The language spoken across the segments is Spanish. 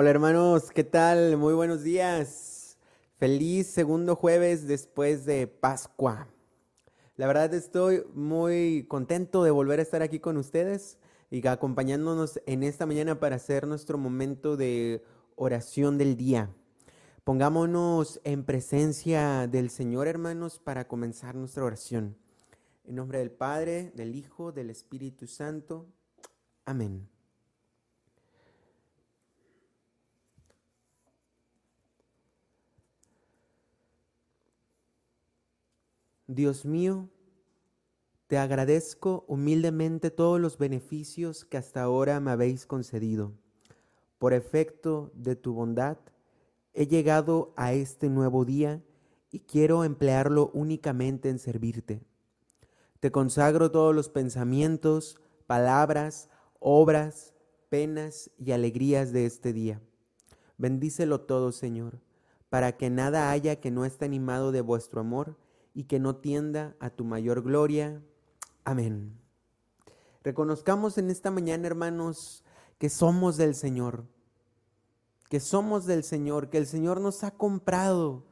Hola hermanos, ¿qué tal? Muy buenos días. Feliz segundo jueves después de Pascua. La verdad estoy muy contento de volver a estar aquí con ustedes y acompañándonos en esta mañana para hacer nuestro momento de oración del día. Pongámonos en presencia del Señor, hermanos, para comenzar nuestra oración. En nombre del Padre, del Hijo, del Espíritu Santo. Amén. Dios mío, te agradezco humildemente todos los beneficios que hasta ahora me habéis concedido. Por efecto de tu bondad, he llegado a este nuevo día y quiero emplearlo únicamente en servirte. Te consagro todos los pensamientos, palabras, obras, penas y alegrías de este día. Bendícelo todo, Señor, para que nada haya que no esté animado de vuestro amor y que no tienda a tu mayor gloria. Amén. Reconozcamos en esta mañana, hermanos, que somos del Señor, que somos del Señor, que el Señor nos ha comprado,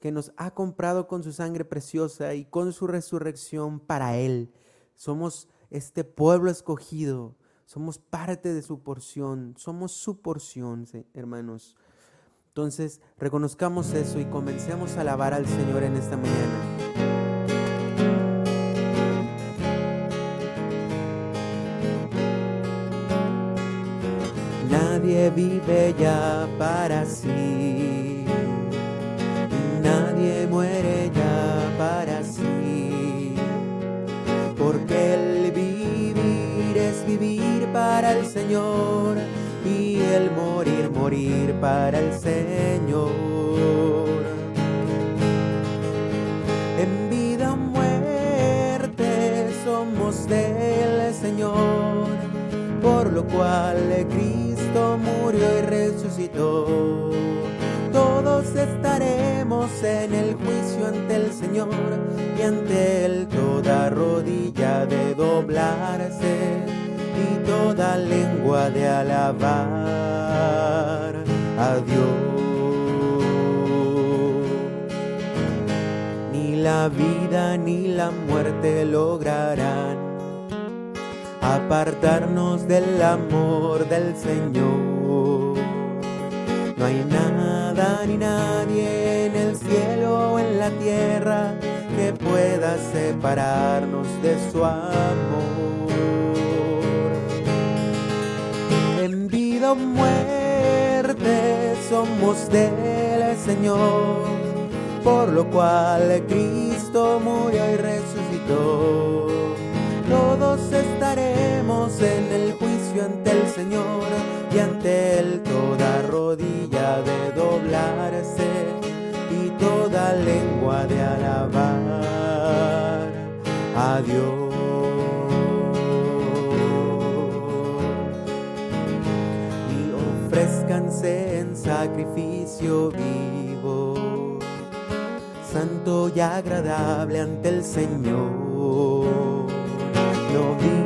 que nos ha comprado con su sangre preciosa y con su resurrección para Él. Somos este pueblo escogido, somos parte de su porción, somos su porción, hermanos. Entonces, reconozcamos eso y comencemos a alabar al Señor en esta mañana. Vive ya para sí, nadie muere ya para sí, porque el vivir es vivir para el Señor y el morir, morir para el Señor. En vida o muerte somos del Señor, por lo cual Cristo y resucitó. Todos estaremos en el juicio ante el Señor y ante Él toda rodilla de doblarse y toda lengua de alabar a Dios. Ni la vida ni la muerte lograrán apartarnos del amor del Señor. No hay nada ni nadie en el cielo o en la tierra que pueda separarnos de su amor. vida o muerte somos del Señor, por lo cual Cristo murió y resucitó. Todos estaremos en el juicio ante el Señor y ante Él toda rodilla de doblarse y toda lengua de alabar a Dios. en sacrificio vivo, santo y agradable ante el Señor. No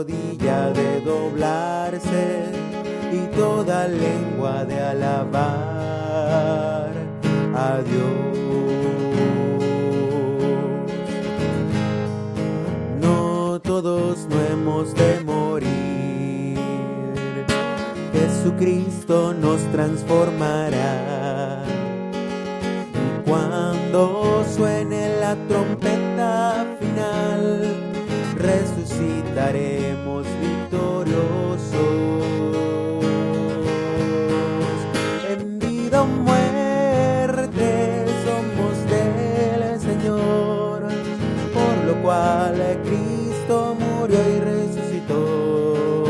rodilla de doblarse y toda lengua de alabar a Dios. No todos no hemos de Jesucristo nos transformará. Y cuando suene la trompeta resucitaremos victoriosos. En vida o muerte somos del Señor, por lo cual Cristo murió y resucitó.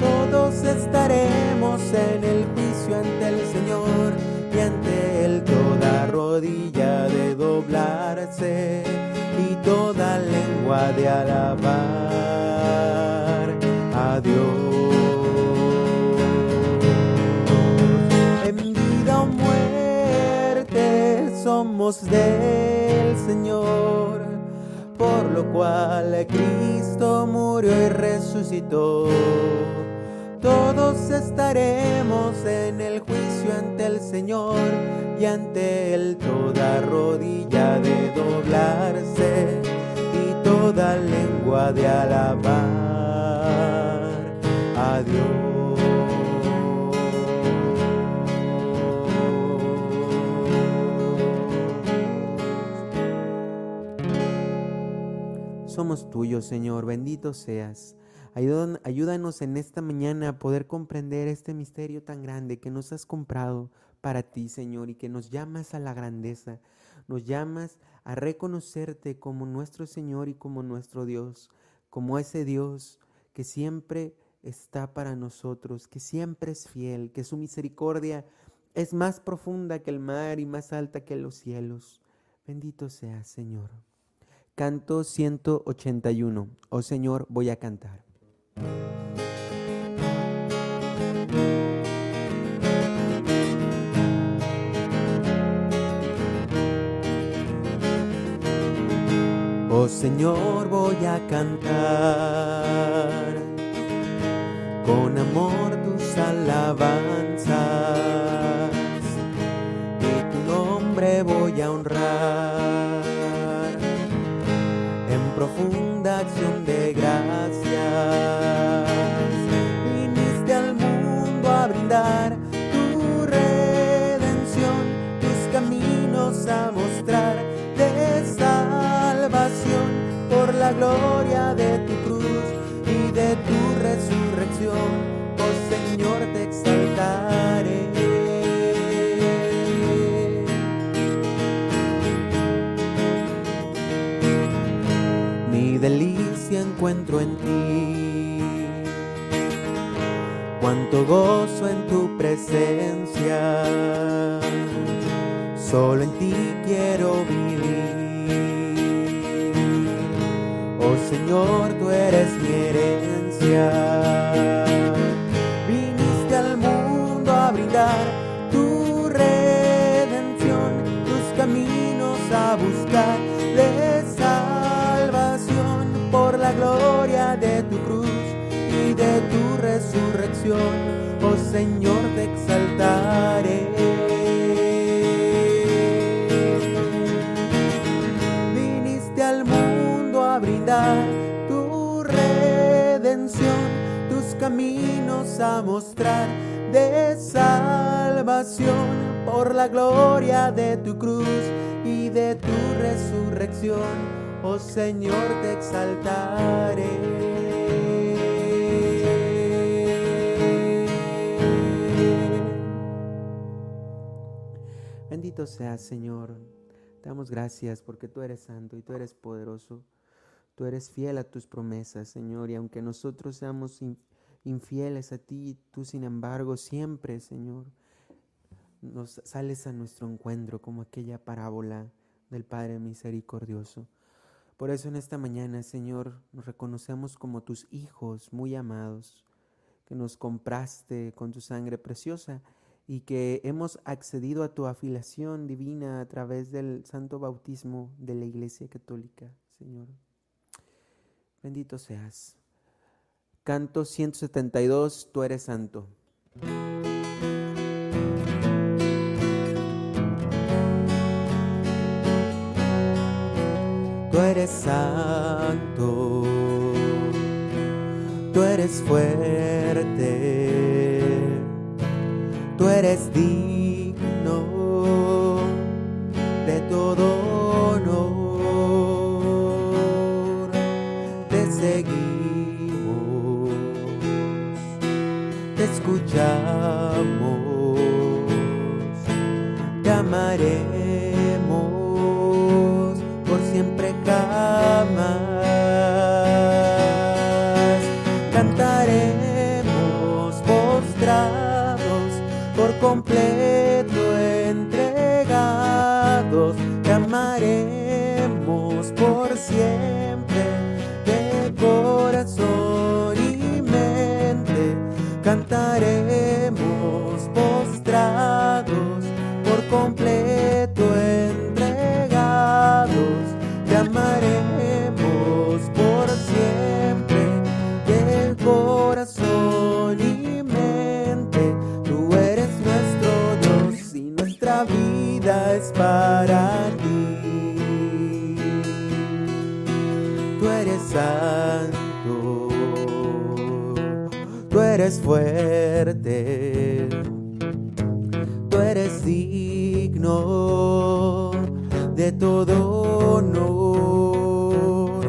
Todos estaremos en el juicio ante el Señor y ante Él toda rodilla de alabar a Dios. En vida o muerte somos del Señor, por lo cual Cristo murió y resucitó todos estaremos en el juicio ante el Señor y ante Él toda rodilla de doblarse toda lengua de alabar a Dios. Somos tuyos, Señor, bendito seas. Ayúdanos en esta mañana a poder comprender este misterio tan grande que nos has comprado para ti, Señor, y que nos llamas a la grandeza, nos llamas a reconocerte como nuestro Señor y como nuestro Dios, como ese Dios que siempre está para nosotros, que siempre es fiel, que su misericordia es más profunda que el mar y más alta que los cielos. Bendito seas, Señor. Canto 181. Oh Señor, voy a cantar. Señor, voy a cantar. Con amor tus alabanzas. Y tu nombre voy a honrar. En profunda resurrección. Oh Señor, te exaltaré. Viniste al mundo a brindar tu redención, tus caminos a mostrar de salvación por la gloria de tu cruz y de tu resurrección. Oh Señor, te exaltaré. Bendito seas, Señor. Te damos gracias porque tú eres santo y tú eres poderoso. Tú eres fiel a tus promesas, Señor, y aunque nosotros seamos infieles a ti, tú sin embargo siempre, Señor, nos sales a nuestro encuentro como aquella parábola del Padre misericordioso. Por eso en esta mañana, Señor, nos reconocemos como tus hijos muy amados, que nos compraste con tu sangre preciosa y que hemos accedido a tu afiliación divina a través del santo bautismo de la Iglesia Católica, Señor. Bendito seas. Canto 172, tú eres santo. Tú eres santo, tú eres fuerte, tú eres digno de todo honor. Te seguimos, te escuchamos, por completo fuerte, tú eres digno de todo honor.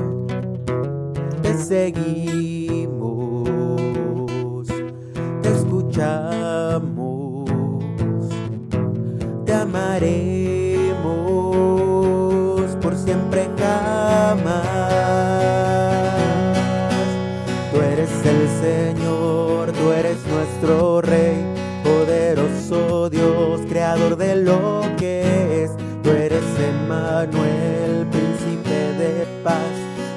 Te seguimos, te escuchamos, te amaremos por siempre jamás. Lo que es. Tú eres Emmanuel, príncipe de paz.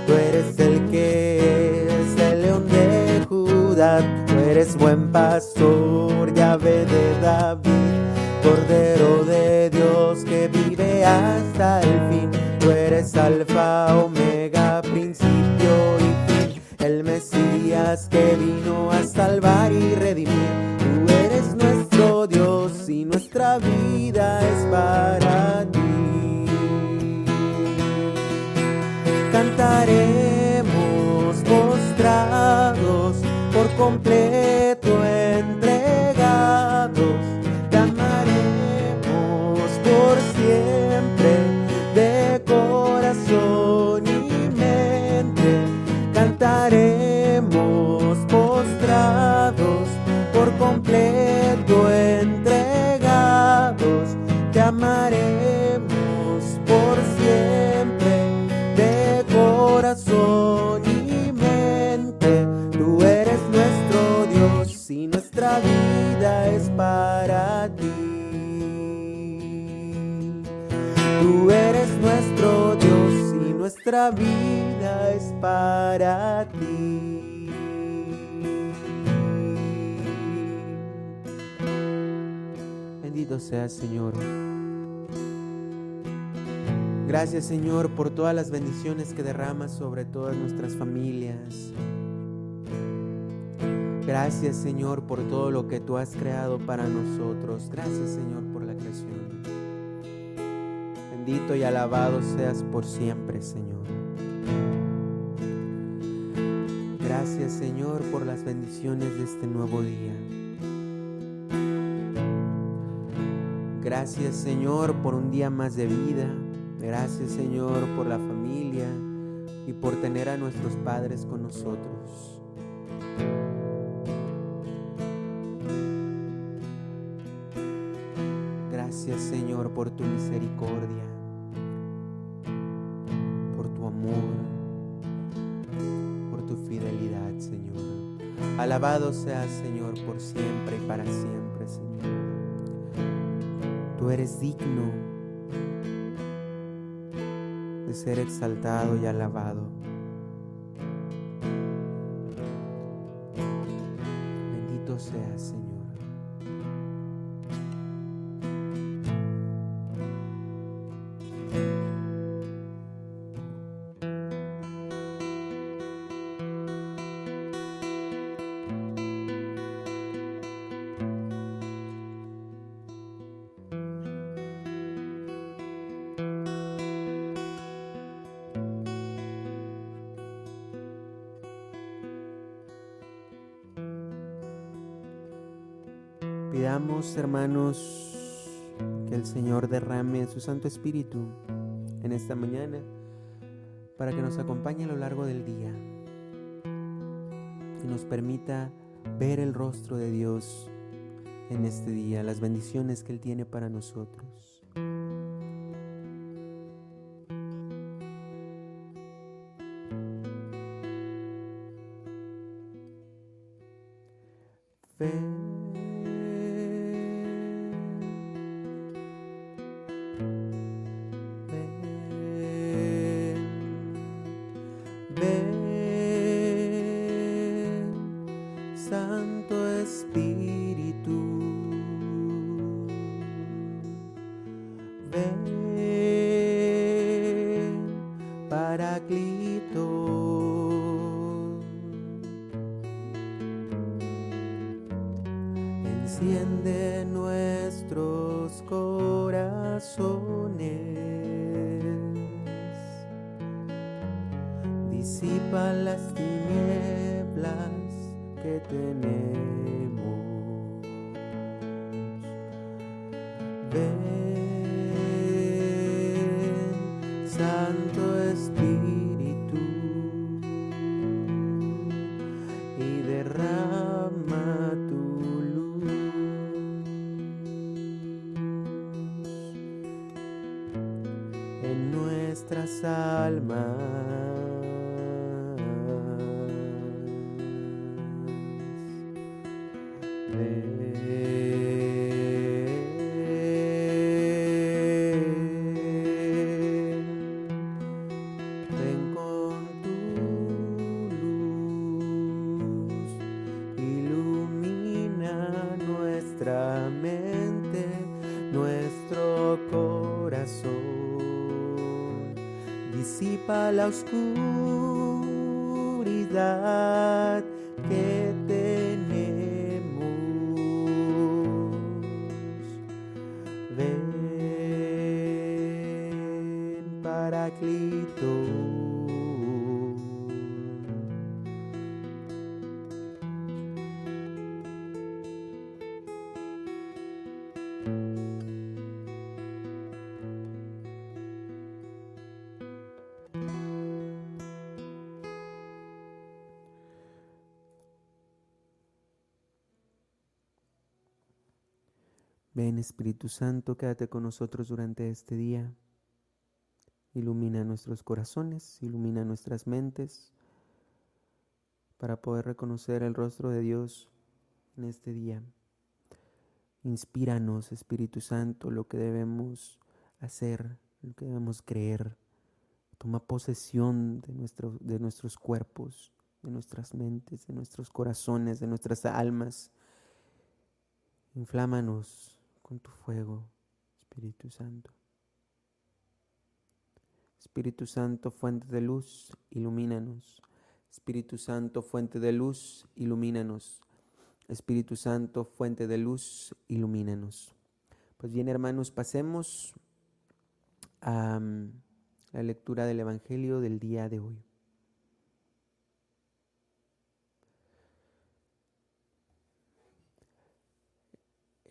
Tú eres el que es el león de Judá. Tú eres buen pastor, llave de David. Cordero de Dios que vive hasta el fin. Tú eres alfa, omega, principio y fin. El Mesías que vino a salvar y redimir. Completo Señor. Gracias, Señor, por todas las bendiciones que derramas sobre todas nuestras familias. Gracias, Señor, por todo lo que tú has creado para nosotros. Gracias, Señor, por la creación. Bendito y alabado seas por siempre, Señor. Gracias, Señor, por las bendiciones de este nuevo día. Gracias, Señor, por un día más de vida. Gracias, Señor, por la familia y por tener a nuestros padres con nosotros. Gracias, Señor, por tu misericordia, por tu amor, por tu fidelidad, Señor. Alabado seas, Señor, por siempre y para siempre. Tú eres digno de ser exaltado y alabado. Pidamos, hermanos, que el Señor derrame su Santo Espíritu en esta mañana para que nos acompañe a lo largo del día y nos permita ver el rostro de Dios en este día, las bendiciones que Él tiene para nosotros. the speedy school. Ven Espíritu Santo, quédate con nosotros durante este día. Ilumina nuestros corazones, ilumina nuestras mentes para poder reconocer el rostro de Dios en este día. Inspíranos, Espíritu Santo, lo que debemos hacer, lo que debemos creer. Toma posesión de, nuestro, de nuestros cuerpos, de nuestras mentes, de nuestros corazones, de nuestras almas. Inflámanos con tu fuego, Espíritu Santo. Espíritu Santo, fuente de luz, ilumínanos. Espíritu Santo, fuente de luz, ilumínanos. Espíritu Santo, fuente de luz, ilumínanos. Pues bien, hermanos, pasemos a um, la lectura del Evangelio del día de hoy.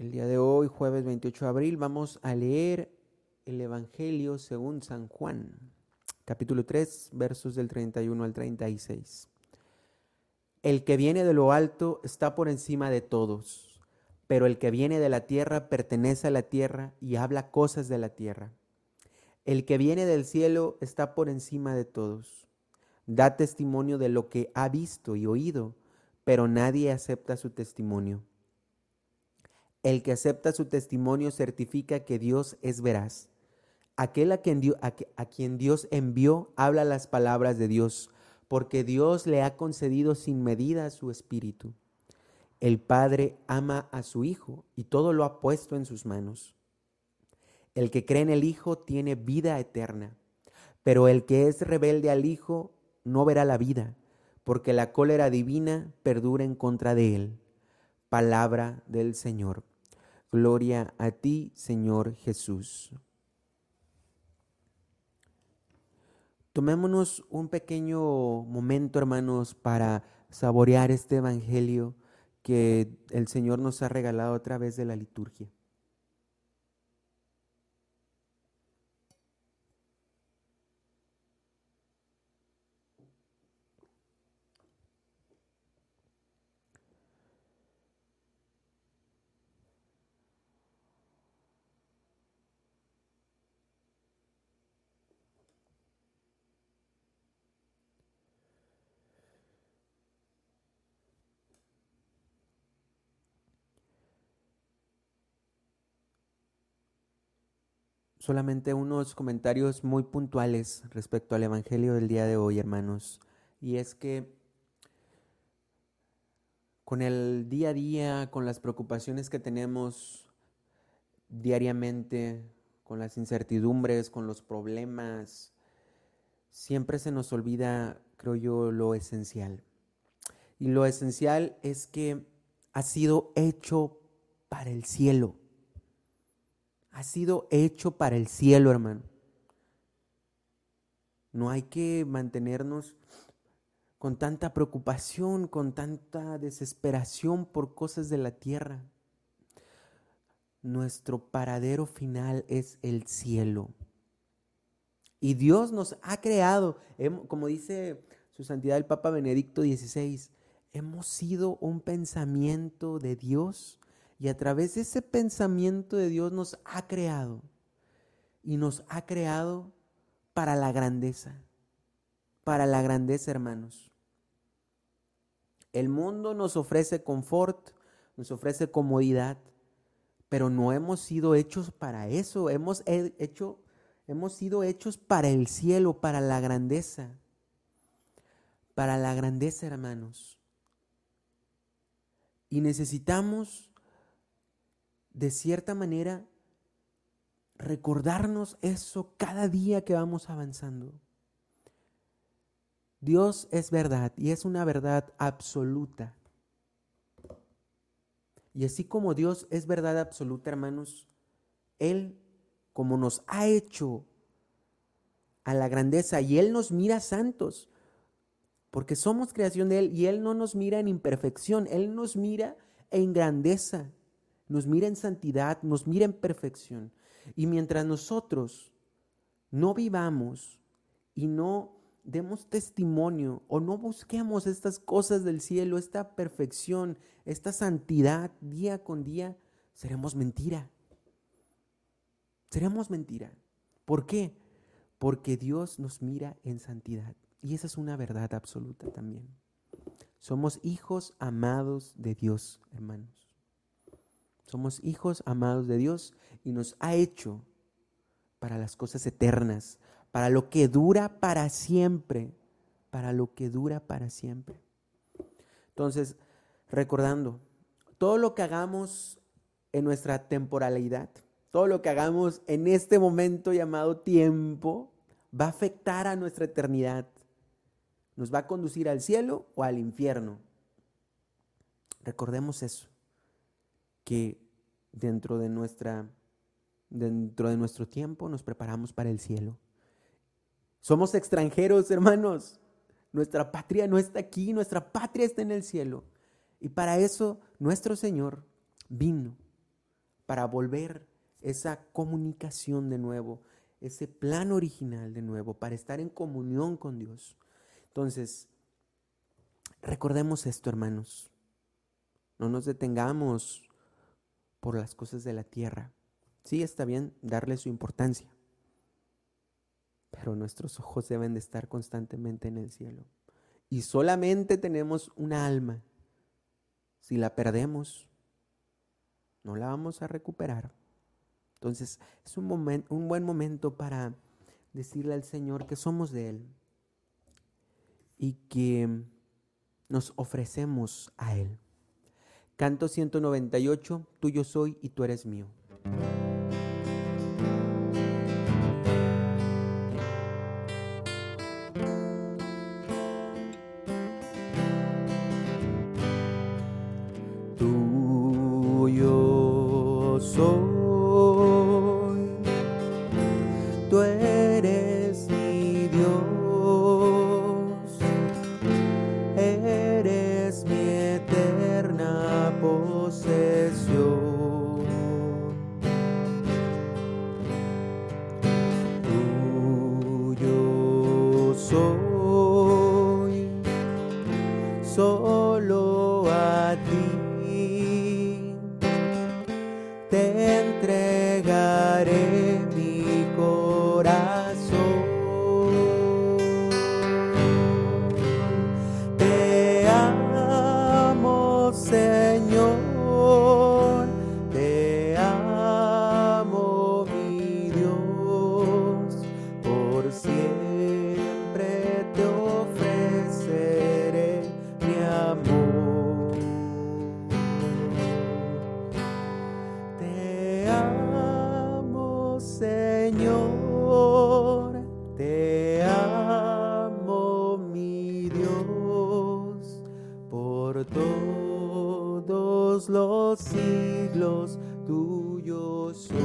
El día de hoy, jueves 28 de abril, vamos a leer el Evangelio según San Juan, capítulo 3, versos del 31 al 36. El que viene de lo alto está por encima de todos, pero el que viene de la tierra pertenece a la tierra y habla cosas de la tierra. El que viene del cielo está por encima de todos. Da testimonio de lo que ha visto y oído, pero nadie acepta su testimonio. El que acepta su testimonio certifica que Dios es veraz. Aquel a quien, Dios, envió habla las palabras de Dios, porque Dios le ha concedido sin medida su espíritu. El Padre ama a su Hijo y todo lo ha puesto en sus manos. El que cree en el Hijo tiene vida eterna, pero el que es rebelde al Hijo no verá la vida, porque la cólera divina perdura en contra de él. Palabra del Señor. Gloria a ti, Señor Jesús. Tomémonos un pequeño momento, hermanos, para saborear este Evangelio que el Señor nos ha regalado a través de la liturgia. Solamente unos comentarios muy puntuales respecto al Evangelio del día de hoy, hermanos. Y es que con el día a día, con las preocupaciones que tenemos diariamente, con las incertidumbres, con los problemas, siempre se nos olvida, creo yo, lo esencial. Y lo esencial es que ha sido hecho para el cielo. Ha sido hecho para el cielo, hermano. No hay que mantenernos con tanta preocupación, con tanta desesperación por cosas de la tierra. Nuestro paradero final es el cielo. Y Dios nos ha creado, como dice su santidad el Papa Benedicto XVI, hemos sido un pensamiento de Dios y a través de ese pensamiento de Dios nos ha creado. Y nos ha creado para la grandeza, para la grandeza, hermanos. El mundo nos ofrece confort, nos ofrece comodidad, pero no hemos sido hechos para eso, hemos hecho Hemos sido hechos para el cielo, para la grandeza. Para la grandeza, hermanos. Y necesitamos, de cierta manera, recordarnos eso cada día que vamos avanzando. Dios es verdad y es una verdad absoluta. Y así como Dios es verdad absoluta, hermanos, Él como nos ha hecho a la grandeza y Él nos mira santos, porque somos creación de Él y Él no nos mira en imperfección, Él nos mira en grandeza, nos mira en santidad, nos mira en perfección. Y mientras nosotros no vivamos y no demos testimonio o no busquemos estas cosas del cielo, esta perfección, esta santidad día con día, seremos mentira. Seremos mentira. ¿Por qué? Porque Dios nos mira en santidad. Y esa es una verdad absoluta también. Somos hijos amados de Dios, hermanos. Somos hijos amados de Dios y nos ha hecho para las cosas eternas, para lo que dura para siempre, para lo que dura para siempre. Entonces, recordando, todo lo que hagamos en nuestra temporalidad, todo lo que hagamos en este momento llamado tiempo va a afectar a nuestra eternidad. Nos va a conducir al cielo o al infierno. Recordemos eso, que dentro de nuestra dentro de nuestro tiempo nos preparamos para el cielo. Somos extranjeros, hermanos. Nuestra patria no está aquí, nuestra patria está en el cielo. Y para eso nuestro Señor vino, para volver esa comunicación de nuevo, ese plan original de nuevo, para estar en comunión con Dios. Entonces, recordemos esto, hermanos. No nos detengamos por las cosas de la tierra. Sí, está bien darle su importancia, pero nuestros ojos deben de estar constantemente en el cielo. Y solamente tenemos una alma. Si la perdemos, no la vamos a recuperar. Entonces es un, un buen momento para decirle al Señor que somos de Él y que nos ofrecemos a Él. Canto 198, tuyo soy y tú eres mío. Tuyo soy. te entrega los siglos tuyo soy,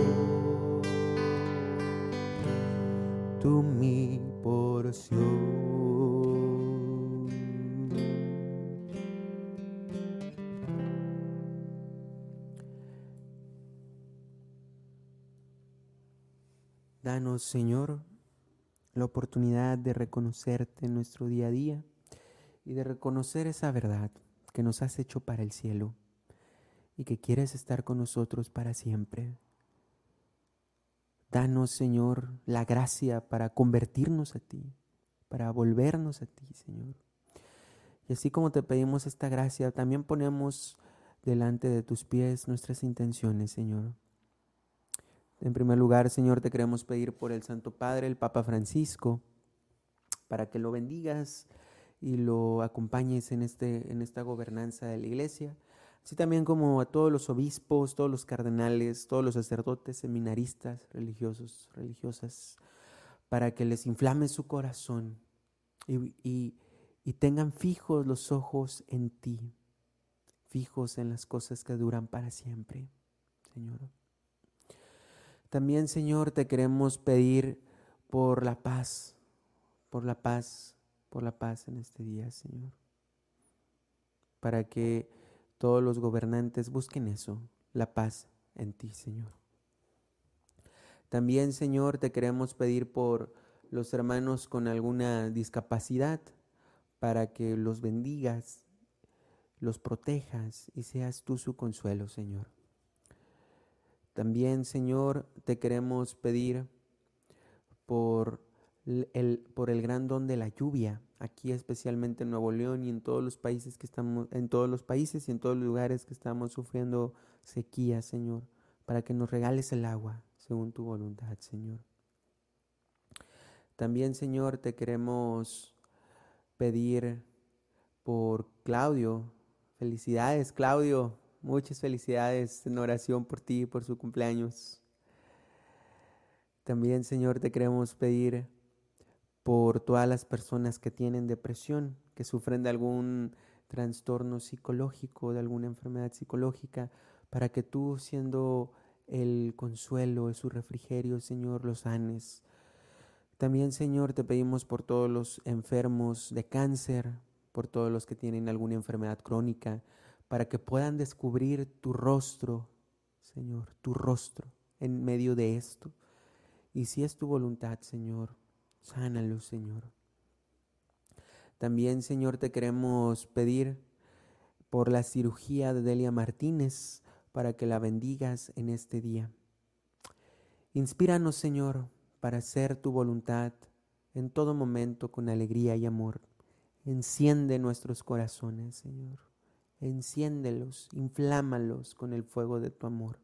tú mi porción. Danos, Señor, la oportunidad de reconocerte en nuestro día a día y de reconocer esa verdad que nos has hecho para el cielo y que quieres estar con nosotros para siempre. Danos, Señor, la gracia para convertirnos a ti, para volvernos a ti, Señor. Y así como te pedimos esta gracia, también ponemos delante de tus pies nuestras intenciones, Señor. En primer lugar, Señor, te queremos pedir por el Santo Padre, el Papa Francisco, para que lo bendigas y lo acompañes en, este, en esta gobernanza de la iglesia, así también como a todos los obispos, todos los cardenales, todos los sacerdotes, seminaristas, religiosos, religiosas, para que les inflame su corazón y, y tengan fijos los ojos en ti, fijos en las cosas que duran para siempre, Señor. También, Señor, te queremos pedir por la paz, por la paz, por la paz en este día, Señor. Para que todos los gobernantes busquen eso, la paz en ti, Señor. También, Señor, te queremos pedir por los hermanos con alguna discapacidad, para que los bendigas, los protejas y seas tú su consuelo, Señor. También, Señor, te queremos pedir por el, por el gran don de la lluvia, aquí especialmente en Nuevo León y en todos los países que estamos, en todos los países y en todos los lugares que estamos sufriendo sequía, Señor, para que nos regales el agua según tu voluntad, Señor. También, Señor, te queremos pedir por Claudio. Felicidades, Claudio. Muchas felicidades en oración por ti y por su cumpleaños. También, Señor, te queremos pedir por todas las personas que tienen depresión, que sufren de algún trastorno psicológico, de alguna enfermedad psicológica, para que tú, siendo el consuelo, su refrigerio, Señor, los sanes. También, Señor, te pedimos por todos los enfermos de cáncer, por todos los que tienen alguna enfermedad crónica, para que puedan descubrir tu rostro, Señor, tu rostro en medio de esto. Y si es tu voluntad, Señor, sánalo, Señor. También, Señor, te queremos pedir por la cirugía de Delia Martínez para que la bendigas en este día. Inspíranos, Señor, para hacer tu voluntad en todo momento con alegría y amor. Enciende nuestros corazones, Señor enciéndelos, inflámalos con el fuego de tu amor.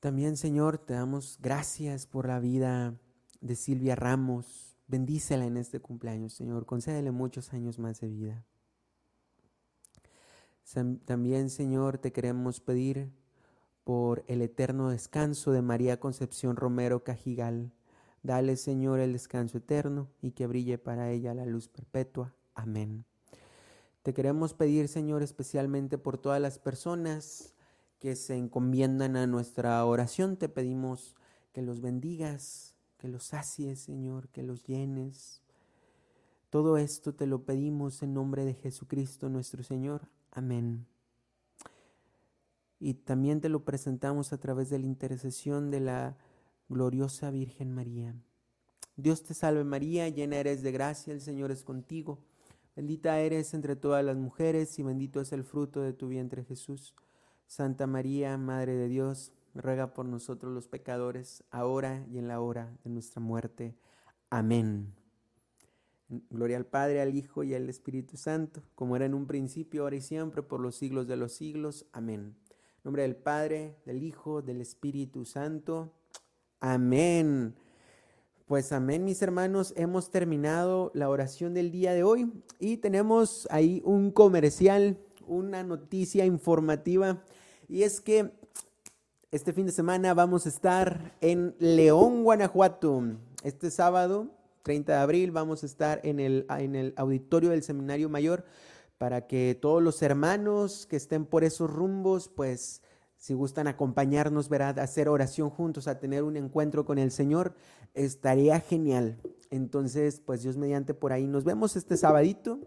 También, Señor, te damos gracias por la vida de Silvia Ramos. Bendícela en este cumpleaños, Señor. Concédele muchos años más de vida. También, Señor, te queremos pedir por el eterno descanso de María Concepción Romero Cajigal. Dale, Señor, el descanso eterno y que brille para ella la luz perpetua. Amén. Te queremos pedir, Señor, especialmente por todas las personas que se encomiendan a nuestra oración. Te pedimos que los bendigas, que los sacies, Señor, que los llenes. Todo esto te lo pedimos en nombre de Jesucristo nuestro Señor. Amén. Y también te lo presentamos a través de la intercesión de la gloriosa Virgen María. Dios te salve María, llena eres de gracia, el Señor es contigo. Bendita eres entre todas las mujeres y bendito es el fruto de tu vientre Jesús. Santa María, Madre de Dios, ruega por nosotros los pecadores, ahora y en la hora de nuestra muerte. Amén. Gloria al Padre, al Hijo y al Espíritu Santo, como era en un principio, ahora y siempre, por los siglos de los siglos. Amén. Nombre del Padre, del Hijo, del Espíritu Santo. Amén. Pues amén, mis hermanos, hemos terminado la oración del día de hoy y tenemos ahí un comercial, una noticia informativa y es que este fin de semana vamos a estar en León, Guanajuato. Este sábado, 30 de abril, vamos a estar en el, en el auditorio del Seminario Mayor para que todos los hermanos que estén por esos rumbos, pues si gustan acompañarnos, ¿verdad? A hacer oración juntos, a tener un encuentro con el Señor, estaría genial. Entonces, pues Dios mediante por ahí nos vemos este sabadito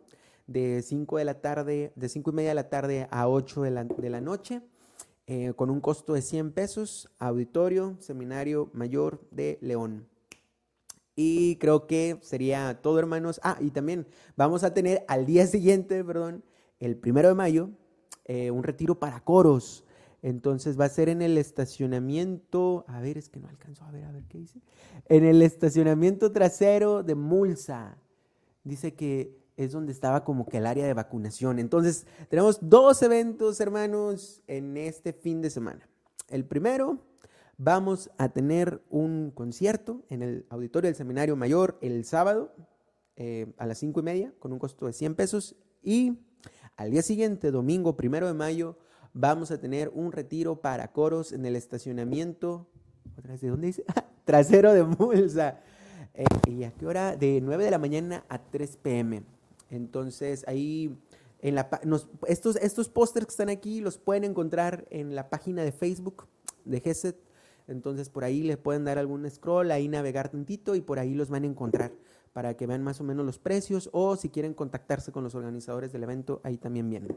de 5 de la tarde, de 5 y media de la tarde a 8 de la, de la noche, eh, con un costo de 100 pesos, auditorio, seminario mayor de León. Y creo que sería todo, hermanos. Ah, y también vamos a tener al día siguiente, perdón, el primero de mayo, eh, un retiro para coros. Entonces va a ser en el estacionamiento, a ver, es que no alcanzo a ver, a ver qué dice. En el estacionamiento trasero de Mulsa. Dice que es donde estaba como que el área de vacunación. Entonces tenemos dos eventos, hermanos, en este fin de semana. El primero, vamos a tener un concierto en el auditorio del Seminario Mayor el sábado eh, a las cinco y media con un costo de 100 pesos. Y al día siguiente, domingo primero de mayo, vamos a tener un retiro para coros en el estacionamiento, ¿otra vez de dónde dice? Trasero de Mulsa. Eh, ¿Y a qué hora? De 9 de la mañana a 3 pm. Entonces ahí, en la, estos, estos pósters que están aquí los pueden encontrar en la página de Facebook de GESET. Entonces por ahí les pueden dar algún scroll, ahí navegar tantito y por ahí los van a encontrar para que vean más o menos los precios o si quieren contactarse con los organizadores del evento, ahí también vienen.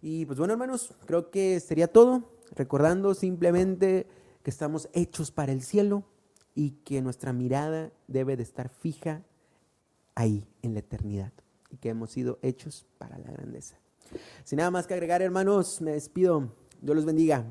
Y pues bueno, hermanos, creo que sería todo. Recordando simplemente que estamos hechos para el cielo y que nuestra mirada debe de estar fija ahí, en la eternidad, y que hemos sido hechos para la grandeza. Sin nada más que agregar, hermanos, me despido. Dios los bendiga.